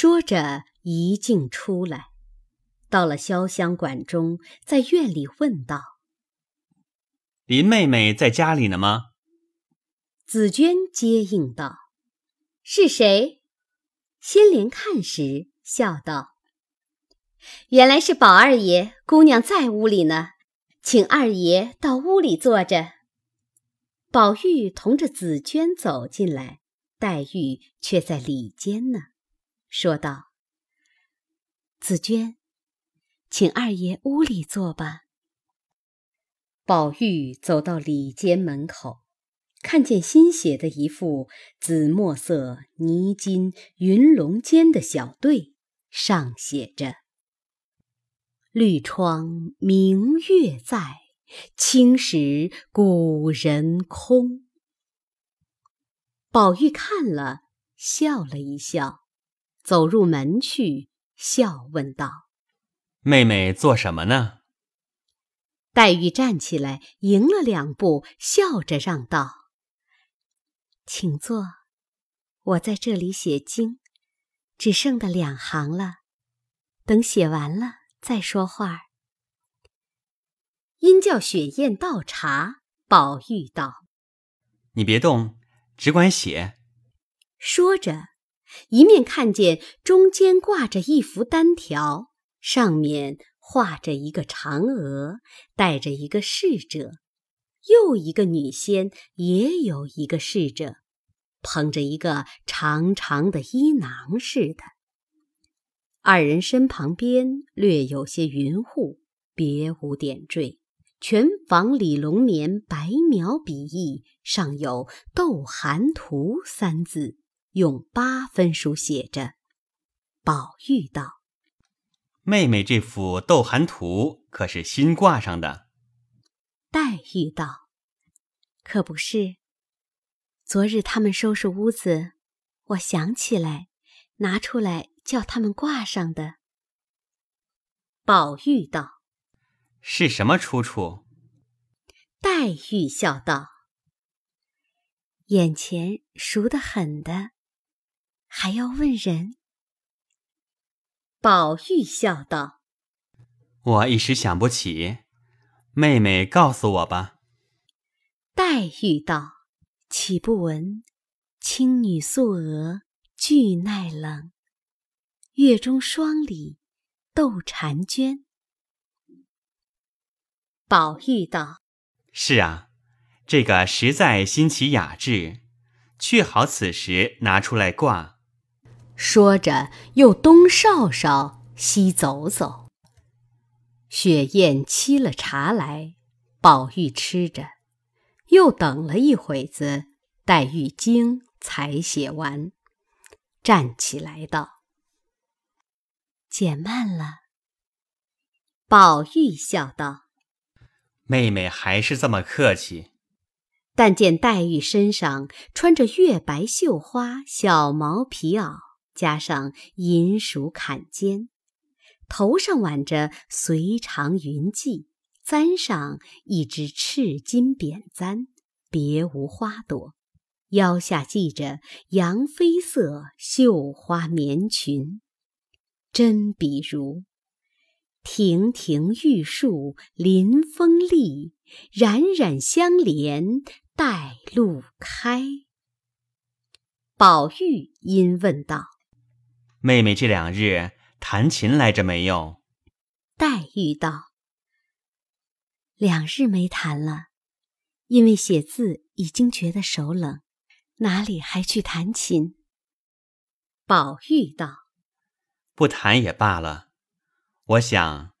说着，一径出来，到了潇湘馆中，在院里问道：“林妹妹在家里呢吗？”紫娟接应道：“是谁？”仙莲看时，笑道：“原来是宝二爷，姑娘在屋里呢，请二爷到屋里坐着。”宝玉同着紫娟走进来，黛玉却在里间呢，说道：“紫娟，请二爷屋里坐吧。”宝玉走到里间门口，看见新写的一副紫墨色泥金云龙间的小对，上写着：“绿窗明月在。”青史古人空。宝玉看了，笑了一笑，走入门去，笑问道：“妹妹做什么呢？”黛玉站起来，迎了两步，笑着让道：“请坐，我在这里写经，只剩的两行了，等写完了再说话。”因叫雪雁倒茶，宝玉道：“你别动，只管写。”说着，一面看见中间挂着一幅单条，上面画着一个嫦娥，带着一个侍者；又一个女仙，也有一个侍者，捧着一个长长的衣囊似的。二人身旁边略有些云雾，别无点缀。全仿李龙年白描笔意，上有“斗寒图”三字，用八分书写着。宝玉道：“妹妹这幅《斗寒图》可是新挂上的？”黛玉道：“可不是。昨日他们收拾屋子，我想起来，拿出来叫他们挂上的。”宝玉道。是什么出处？黛玉笑道：“眼前熟得很的，还要问人？”宝玉笑道：“我一时想不起，妹妹告诉我吧。”黛玉道：“岂不闻青女素娥俱耐冷，月中霜里斗婵娟。”宝玉道：“是啊，这个实在新奇雅致，却好此时拿出来挂。”说着，又东稍稍，西走走。雪雁沏了茶来，宝玉吃着，又等了一会子，黛玉经才写完，站起来道：“减慢了。”宝玉笑道。妹妹还是这么客气，但见黛玉身上穿着月白绣花小毛皮袄，加上银鼠坎肩，头上挽着随长云髻，簪上一只赤金扁簪，别无花朵，腰下系着洋绯色绣花棉裙，真比如。亭亭玉树临风立，冉冉相连带路开。宝玉因问道：“妹妹这两日弹琴来着没有？”黛玉道：“两日没弹了，因为写字已经觉得手冷，哪里还去弹琴？”宝玉道：“不弹也罢了。”我想，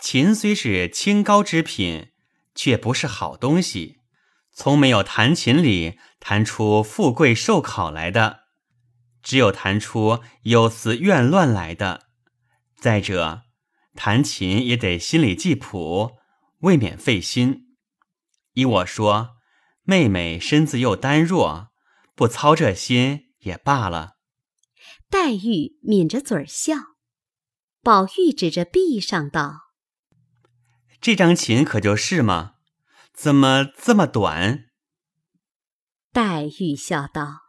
琴虽是清高之品，却不是好东西。从没有弹琴里弹出富贵寿考来的，只有弹出忧思怨乱来的。再者，弹琴也得心里记谱，未免费心。依我说，妹妹身子又单弱，不操这心也罢了。黛玉抿着嘴儿笑。宝玉指着壁上道：“这张琴可就是吗？怎么这么短？”黛玉笑道：“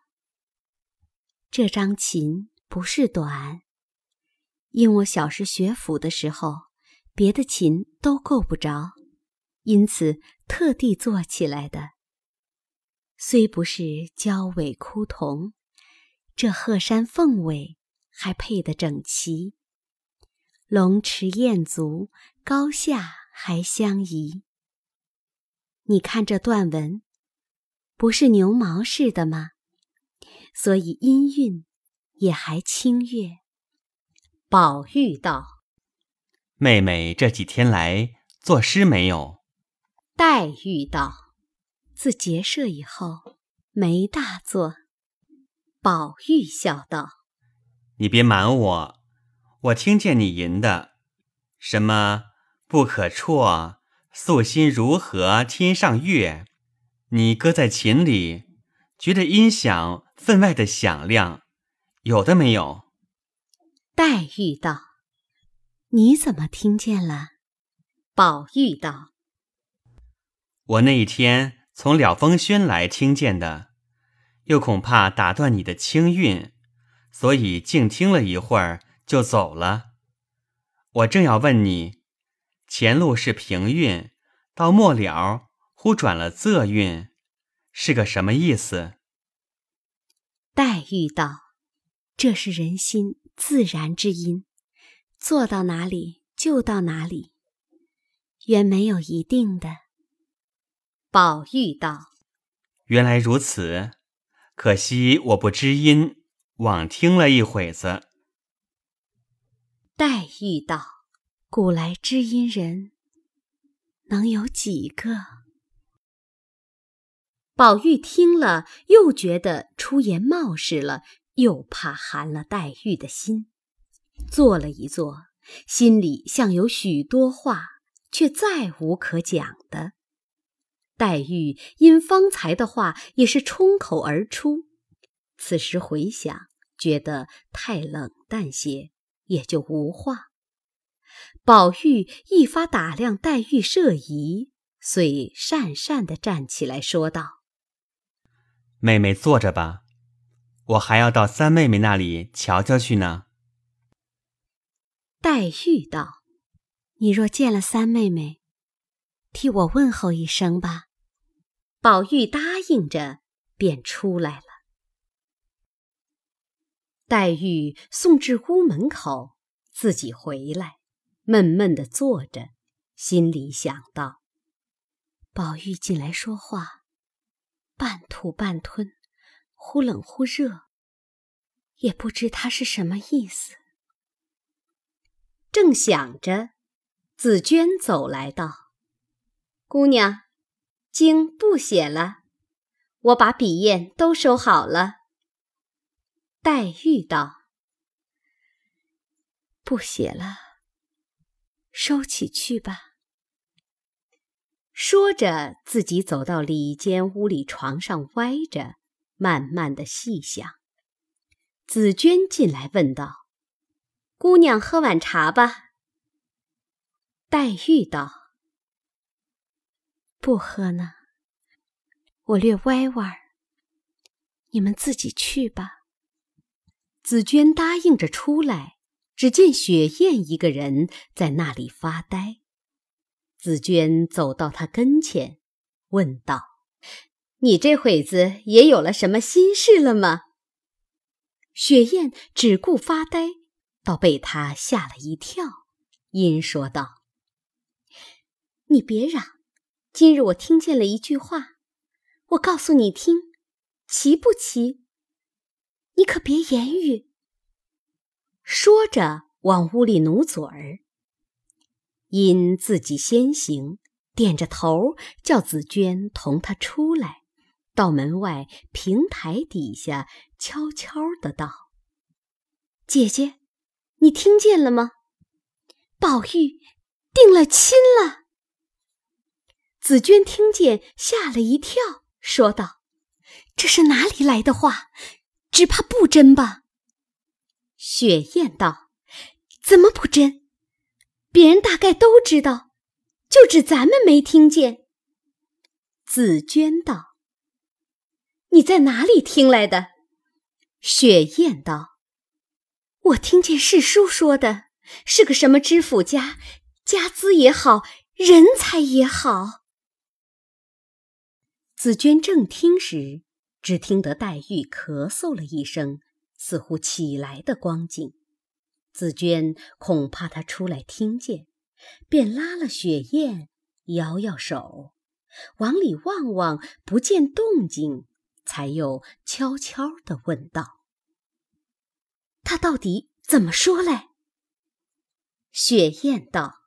这张琴不是短，因我小时学府的时候，别的琴都够不着，因此特地做起来的。虽不是娇尾枯桐，这鹤山凤尾还配得整齐，龙池燕足，高下还相宜。你看这断纹，不是牛毛似的吗？所以音韵也还清悦。宝玉道：“妹妹这几天来作诗没有？”黛玉道。自结社以后，没大作。宝玉笑道：“你别瞒我，我听见你吟的，什么不可辍，素心如何天上月？你搁在琴里，觉得音响分外的响亮，有的没有？”黛玉道：“你怎么听见了？”宝玉道：“我那一天。”从了风轩来听见的，又恐怕打断你的清韵，所以静听了一会儿就走了。我正要问你，前路是平韵，到末了忽转了仄韵，是个什么意思？黛玉道：“这是人心自然之音，做到哪里就到哪里，原没有一定的。”宝玉道：“原来如此，可惜我不知音，枉听了一会子。”黛玉道：“古来知音人，能有几个？”宝玉听了，又觉得出言冒失了，又怕寒了黛玉的心，坐了一坐，心里像有许多话，却再无可讲的。黛玉因方才的话也是冲口而出，此时回想，觉得太冷淡些，也就无话。宝玉一发打量黛玉设疑，遂讪讪地站起来说道：“妹妹坐着吧，我还要到三妹妹那里瞧瞧去呢。”黛玉道：“你若见了三妹妹。”替我问候一声吧。宝玉答应着，便出来了。黛玉送至屋门口，自己回来，闷闷的坐着，心里想到：宝玉进来说话，半吐半吞，忽冷忽热，也不知他是什么意思。正想着，紫娟走来道。姑娘，经不写了，我把笔砚都收好了。黛玉道：“不写了，收起去吧。”说着，自己走到里间屋里床上歪着，慢慢的细想。紫娟进来问道：“姑娘，喝碗茶吧。”黛玉道。不喝呢，我略歪歪你们自己去吧。紫娟答应着出来，只见雪雁一个人在那里发呆。紫娟走到他跟前，问道：“你这会子也有了什么心事了吗？”雪雁只顾发呆，倒被他吓了一跳，因说道：“你别嚷。”今日我听见了一句话，我告诉你听，奇不奇？你可别言语。说着，往屋里努嘴儿。因自己先行，点着头叫紫娟同他出来，到门外平台底下悄悄的道：“姐姐，你听见了吗？宝玉定了亲了。”紫娟听见，吓了一跳，说道：“这是哪里来的话？只怕不真吧？”雪雁道：“怎么不真？别人大概都知道，就只咱们没听见。”紫娟道：“你在哪里听来的？”雪雁道：“我听见世叔说的是个什么知府家，家资也好，人才也好。紫娟正听时，只听得黛玉咳嗽了一声，似乎起来的光景。紫娟恐怕她出来听见，便拉了雪雁，摇摇手，往里望望，不见动静，才又悄悄地问道：“他到底怎么说嘞？”雪雁道：“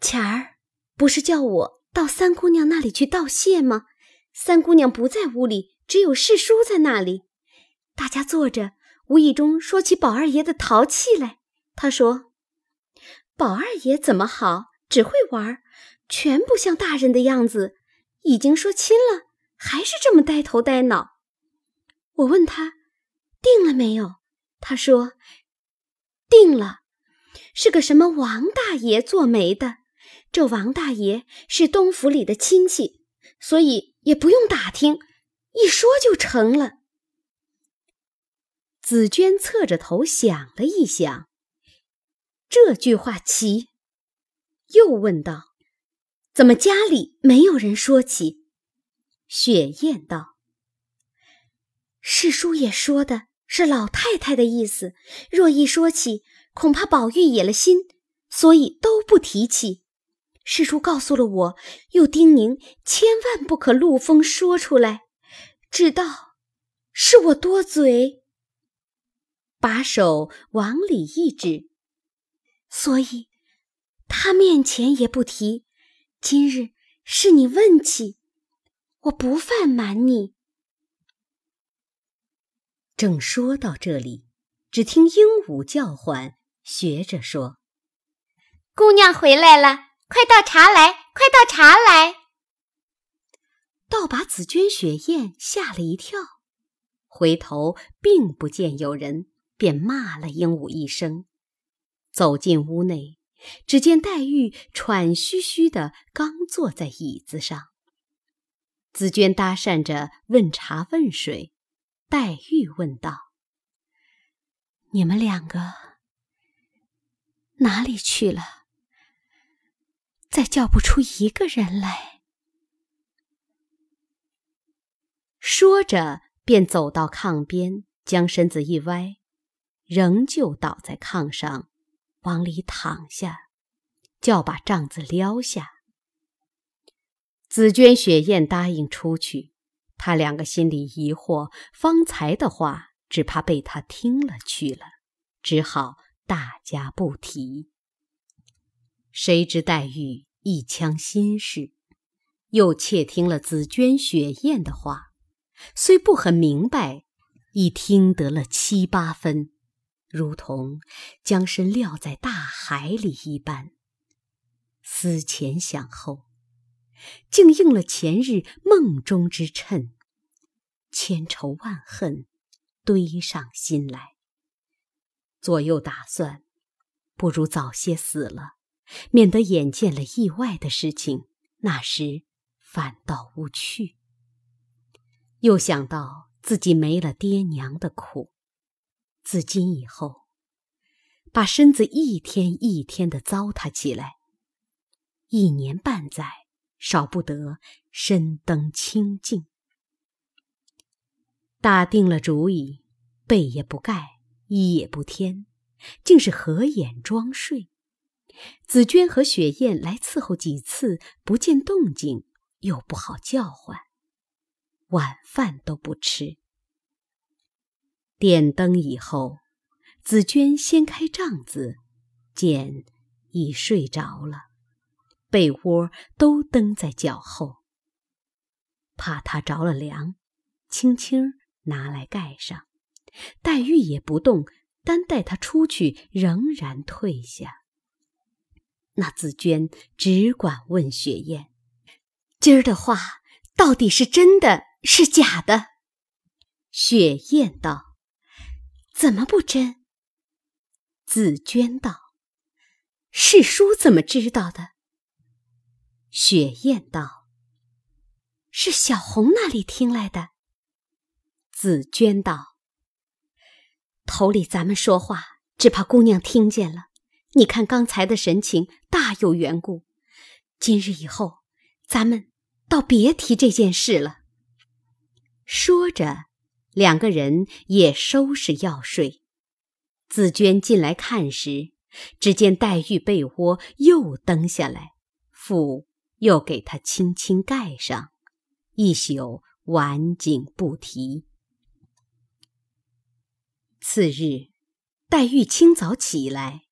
前儿不是叫我到三姑娘那里去道谢吗？三姑娘不在屋里，只有世叔在那里，大家坐着。”无意中说起宝二爷的淘气来，他说：“宝二爷怎么好，只会玩，全不像大人的样子。已经说亲了，还是这么呆头呆脑。”我问他定了没有，他说：“定了，是个什么王大爷做媒的。这王大爷是东府里的亲戚，所以也不用打听，一说就成了。”紫娟侧着头想了一想，这句话奇，又问道：“怎么家里没有人说起？”雪雁道：“世叔也说的是老太太的意思，若一说起，恐怕宝玉野了心，所以都不提起。世叔告诉了我，又叮咛千万不可露风说出来，只道是我多嘴。”把手往里一指，所以他面前也不提。今日是你问起，我不犯瞒你。正说到这里，只听鹦鹉叫唤，学着说：“姑娘回来了，快倒茶来，快倒茶来！”倒把紫鹃、雪雁吓了一跳，回头并不见有人。便骂了鹦鹉一声，走进屋内，只见黛玉喘吁吁的刚坐在椅子上。紫鹃搭讪着问茶问水，黛玉问道：“你们两个哪里去了？再叫不出一个人来。”说着，便走到炕边，将身子一歪。仍旧倒在炕上，往里躺下，叫把帐子撩下。紫鹃、雪雁答应出去，他两个心里疑惑，方才的话只怕被他听了去了，只好大家不提。谁知黛玉一腔心事，又窃听了紫鹃、雪雁的话，虽不很明白，已听得了七八分。如同将身撂在大海里一般，思前想后，竟应了前日梦中之谶，千愁万恨堆上心来。左右打算，不如早些死了，免得眼见了意外的事情，那时反倒无趣。又想到自己没了爹娘的苦。自今以后，把身子一天一天的糟蹋起来，一年半载少不得身登清净。打定了主意，被也不盖，衣也不添，竟是合眼装睡。紫鹃和雪雁来伺候几次，不见动静，又不好叫唤，晚饭都不吃。点灯以后，紫鹃掀开帐子，见已睡着了，被窝都蹬在脚后，怕他着了凉，轻轻拿来盖上。黛玉也不动，单带他出去，仍然退下。那紫鹃只管问雪雁：“今儿的话到底是真的是假的？”雪雁道。怎么不真？紫娟道：“世叔怎么知道的？”雪雁道：“是小红那里听来的。”紫娟道：“头里咱们说话，只怕姑娘听见了。你看刚才的神情，大有缘故。今日以后，咱们倒别提这件事了。说着，两个人也收拾要睡。紫娟进来看时，只见黛玉被窝又蹬下来，腹又给她轻轻盖上，一宿晚景不提。次日，黛玉清早起来。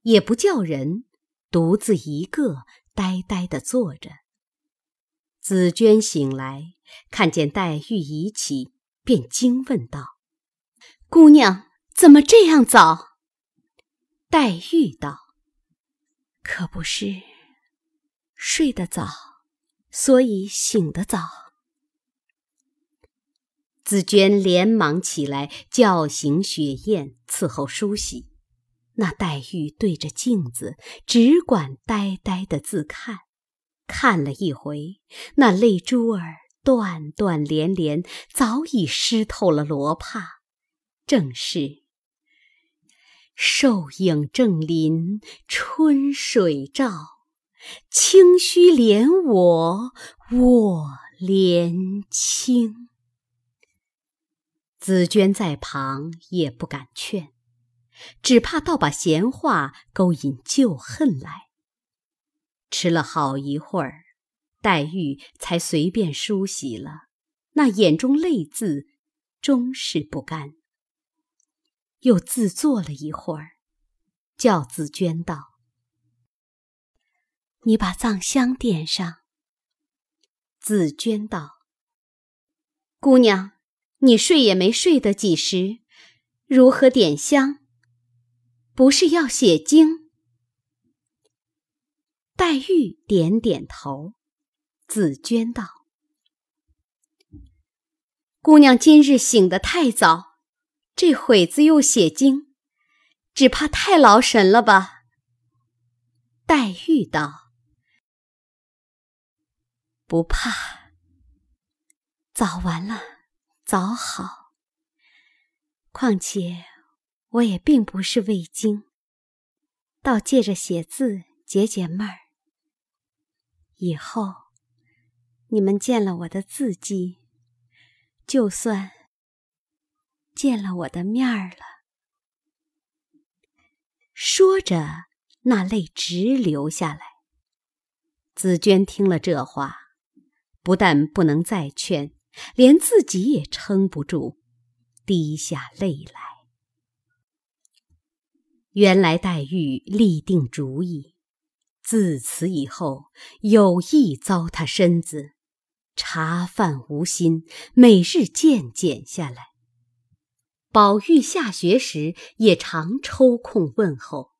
也不叫人，独自一个呆呆地坐着。紫娟醒来，看见黛玉已起，便惊问道：“姑娘怎么这样早？”黛玉道：“可不是，睡得早，所以醒得早。”紫鹃连忙起来叫醒雪雁，伺候梳洗。那黛玉对着镜子，只管呆呆的自看，看了一回，那泪珠儿断断连连，早已湿透了罗帕。正是瘦影正临春水照，清虚怜我我怜清。紫娟在旁也不敢劝。只怕倒把闲话勾引旧恨来。吃了好一会儿，黛玉才随便梳洗了，那眼中泪渍终是不干。又自坐了一会儿，叫紫娟道：“你把藏香点上。”紫娟道：“姑娘，你睡也没睡得几时，如何点香？”不是要写经？黛玉点点头。紫娟道：“姑娘今日醒得太早，这会子又写经，只怕太劳神了吧？”黛玉道：“不怕，早完了早好。况且……”我也并不是未经，倒借着写字解解闷儿。以后你们见了我的字迹，就算见了我的面儿了。说着，那泪直流下来。紫娟听了这话，不但不能再劝，连自己也撑不住，滴下泪来。原来黛玉立定主意，自此以后有意糟蹋身子，茶饭无心，每日渐减下来。宝玉下学时也常抽空问候，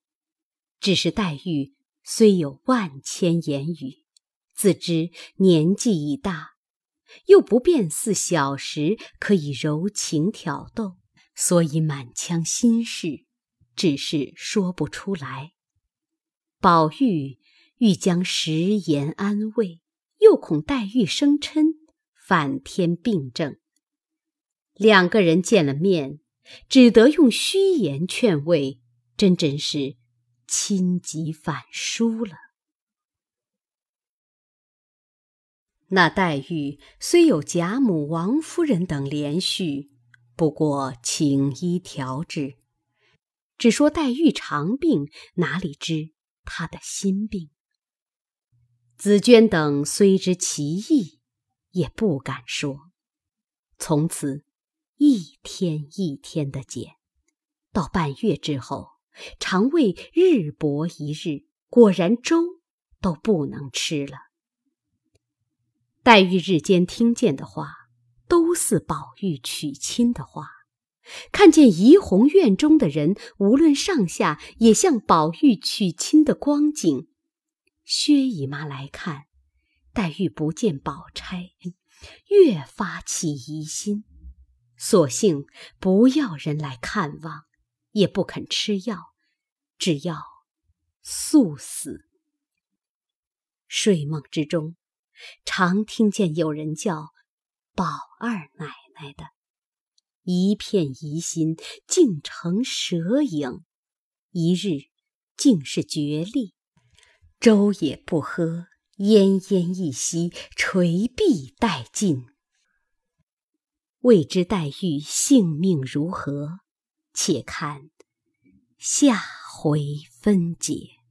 只是黛玉虽有万千言语，自知年纪已大，又不便似小时可以柔情挑逗，所以满腔心事。只是说不出来。宝玉欲将食言安慰，又恐黛玉生嗔，反添病症。两个人见了面，只得用虚言劝慰，真真是亲急反疏了。那黛玉虽有贾母、王夫人等连续，不过请医调治。只说黛玉长病，哪里知她的心病？紫娟等虽知其意，也不敢说。从此一天一天的减，到半月之后，肠胃日薄一日，果然粥都不能吃了。黛玉日间听见的话，都似宝玉娶亲的话。看见怡红院中的人，无论上下，也像宝玉娶亲的光景。薛姨妈来看，黛玉不见宝钗，越发起疑心，索性不要人来看望，也不肯吃药，只要速死。睡梦之中，常听见有人叫宝二奶奶的。一片疑心，竟成蛇影。一日，竟是决裂，粥也不喝，奄奄一息，垂臂殆尽。未知黛玉性命如何？且看下回分解。